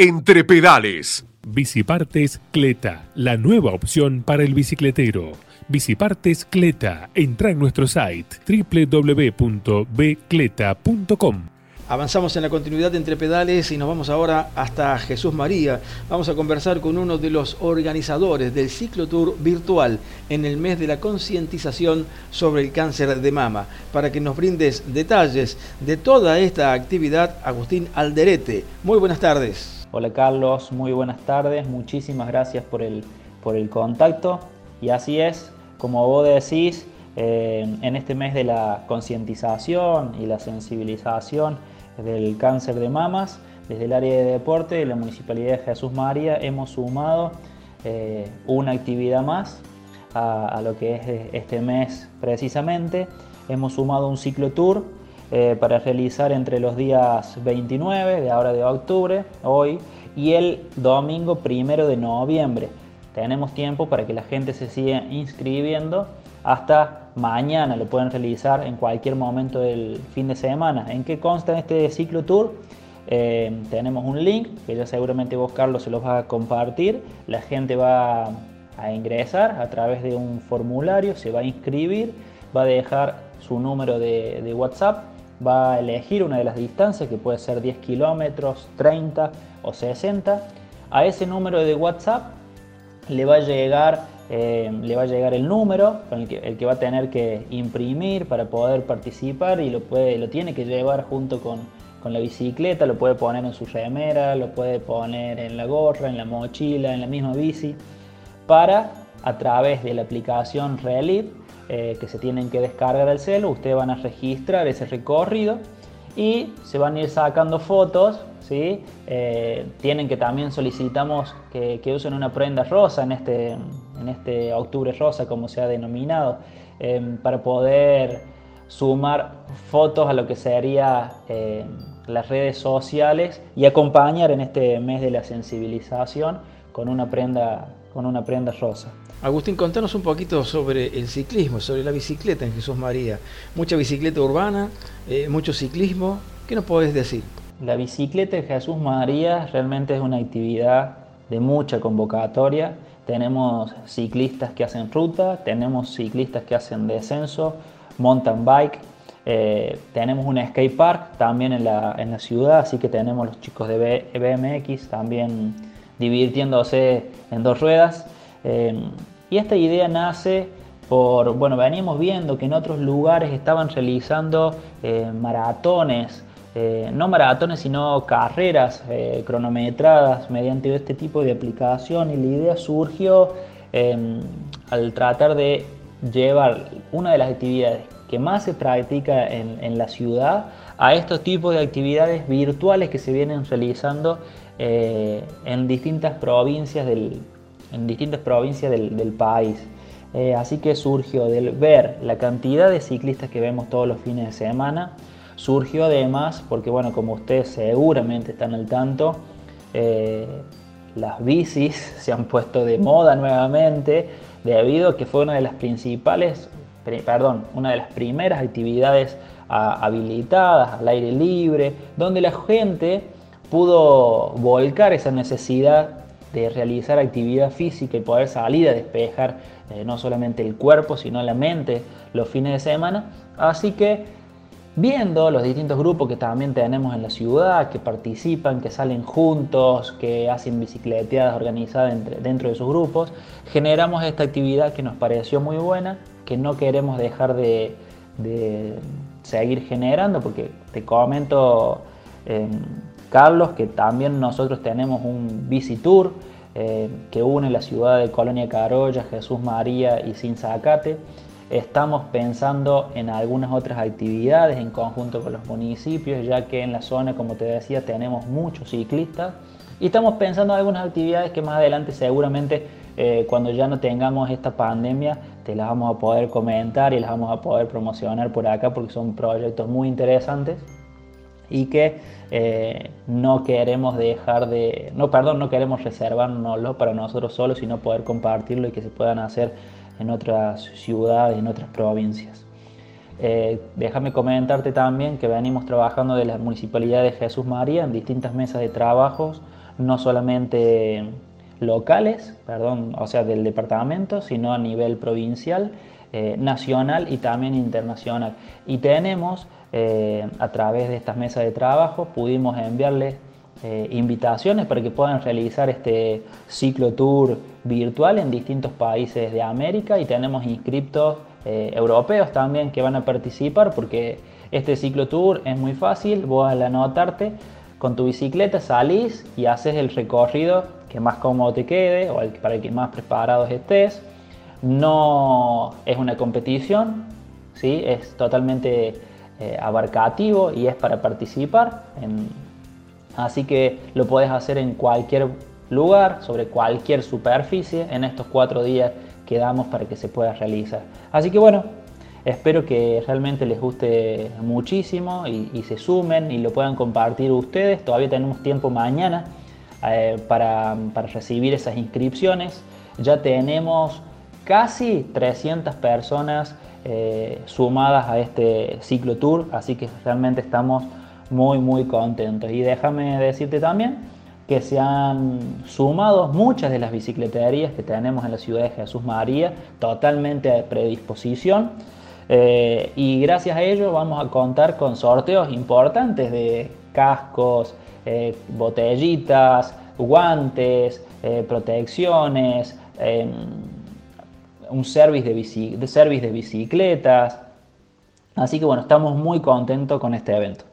Entre pedales. Bicipartes Cleta, la nueva opción para el bicicletero. Bicipartes Cleta. Entra en nuestro site www.bcleta.com. Avanzamos en la continuidad entre pedales y nos vamos ahora hasta Jesús María. Vamos a conversar con uno de los organizadores del ciclo tour virtual en el mes de la concientización sobre el cáncer de mama. Para que nos brindes detalles de toda esta actividad, Agustín Alderete. Muy buenas tardes. Hola Carlos, muy buenas tardes. Muchísimas gracias por el, por el contacto. Y así es, como vos decís, eh, en este mes de la concientización y la sensibilización, del cáncer de mamas. Desde el área de deporte de la Municipalidad de Jesús María hemos sumado eh, una actividad más a, lo que es este mes precisamente. Hemos sumado un ciclo tour eh, para realizar entre los días 29 de ahora de octubre, hoy, y el domingo primero de noviembre. Tenemos tiempo para que la gente se siga inscribiendo hasta mañana, lo pueden realizar en cualquier momento del fin de semana. ¿En qué consta este ciclo tour? Eh, tenemos un link que ya seguramente vos Carlos se los va a compartir. La gente va a ingresar a través de un formulario, se va a inscribir, va a dejar su número de, de WhatsApp, va a elegir una de las distancias que puede ser 10 kilómetros, 30 o 60. A ese número de WhatsApp le va a llegar eh, le va a llegar el número, el que, va a tener que imprimir para poder participar y lo, puede, lo tiene que llevar junto con, con, la bicicleta, lo puede poner en su remera, lo puede poner en la gorra, en la mochila, en la misma bici, para a través de la aplicación Relief eh, que se tienen que descargar al celo, ustedes van a registrar ese recorrido y se van a ir sacando fotos ¿sí? Eh, tienen que también solicitamos que, usen una prenda rosa en este, en este octubre rosa, como se ha denominado, em, para poder sumar fotos a lo que sería em, las redes sociales y acompañar en este mes de la sensibilización con una prenda, con una prenda rosa. Agustín, contanos un poquito sobre el ciclismo, sobre la bicicleta en Jesús María. Mucha bicicleta urbana, eh, mucho ciclismo. ¿Qué nos podés decir? La bicicleta de Jesús María realmente es una actividad de mucha convocatoria. Tenemos ciclistas que hacen ruta, tenemos ciclistas que hacen descenso, mountain bike, eh, tenemos un skate park también en la, en la, ciudad, así que tenemos los chicos de BMX también divirtiéndose en dos ruedas. Eh, y esta idea nace por, bueno, veníamos viendo que en otros lugares estaban realizando eh, maratones eh, no maratones, sino carreras cronometradas mediante este tipo de aplicación y la idea surgió al tratar de llevar una de las actividades que más se practica en, la ciudad a estos tipos de actividades virtuales que se vienen realizando eh, en distintas provincias del, en distintas provincias del, país. así que surgió del ver la cantidad de ciclistas que vemos todos los fines de semana, Surgió además, porque bueno, como ustedes seguramente están al tanto, eh, las bicis se han puesto de moda nuevamente debido a que fue una de las principales, perdón, una de las primeras actividades habilitadas al aire libre, donde la gente pudo volcar esa necesidad de realizar actividad física y poder salir a despejar eh, no solamente el cuerpo, sino la mente los fines de semana. Así que viendo los distintos grupos que también tenemos en la ciudad, que participan, que salen juntos, que hacen bicicleteadas organizadas dentro de sus grupos, generamos esta actividad que nos pareció muy buena, que no queremos dejar de, seguir generando, porque te comento, em, Carlos, que también nosotros tenemos un bici tour eh, que une la ciudad de Colonia Carolla, Jesús María y Sinzacate Estamos pensando en algunas otras actividades en conjunto con los municipios, ya que en la zona, como te decía, tenemos muchos ciclistas. Y estamos pensando en algunas actividades que más adelante seguramente eh, cuando ya no tengamos esta pandemia te las vamos a poder comentar y las vamos a poder promocionar por acá porque son proyectos muy interesantes y que eh, no queremos dejar de, no, perdón, no queremos reservárnoslo para nosotros solos, sino poder compartirlo y que se puedan hacer en otras ciudades, en otras provincias. Eh, déjame comentarte también que venimos trabajando de la Municipalidad de Jesús María en distintas mesas de trabajos, no solamente locales, perdón, o sea, del departamento, sino a nivel provincial, eh, nacional y también internacional. Y tenemos, eh, a través de estas mesas de trabajo, pudimos enviarles eh, invitaciones para que puedan realizar este ciclo tour virtual en distintos países de América y tenemos inscriptos europeos también que van a participar porque este ciclo tour es muy fácil, vos al anotarte con tu bicicleta salís y haces el recorrido que más cómodo te quede o para el que más preparados estés. No es una competición, ¿sí? es totalmente eh, abarcativo y es para participar. así que lo puedes hacer en cualquier lugar, sobre cualquier superficie, en estos cuatro días que damos para que se pueda realizar. Así que bueno, espero que realmente les guste muchísimo y, se sumen y lo puedan compartir ustedes. Todavía tenemos tiempo mañana eh, para, recibir esas inscripciones. Ya tenemos casi 300 personas eh, sumadas a este ciclo tour, así que realmente estamos muy muy contentos. Y déjame decirte también que se han sumado muchas de las bicicleterías que tenemos en la ciudad de Jesús María, totalmente a predisposición. Eh, y gracias a ello vamos a contar con sorteos importantes de cascos, eh, botellitas, guantes, protecciones, em, un service de, de service de bicicletas. Así que bueno, estamos muy contentos con este evento.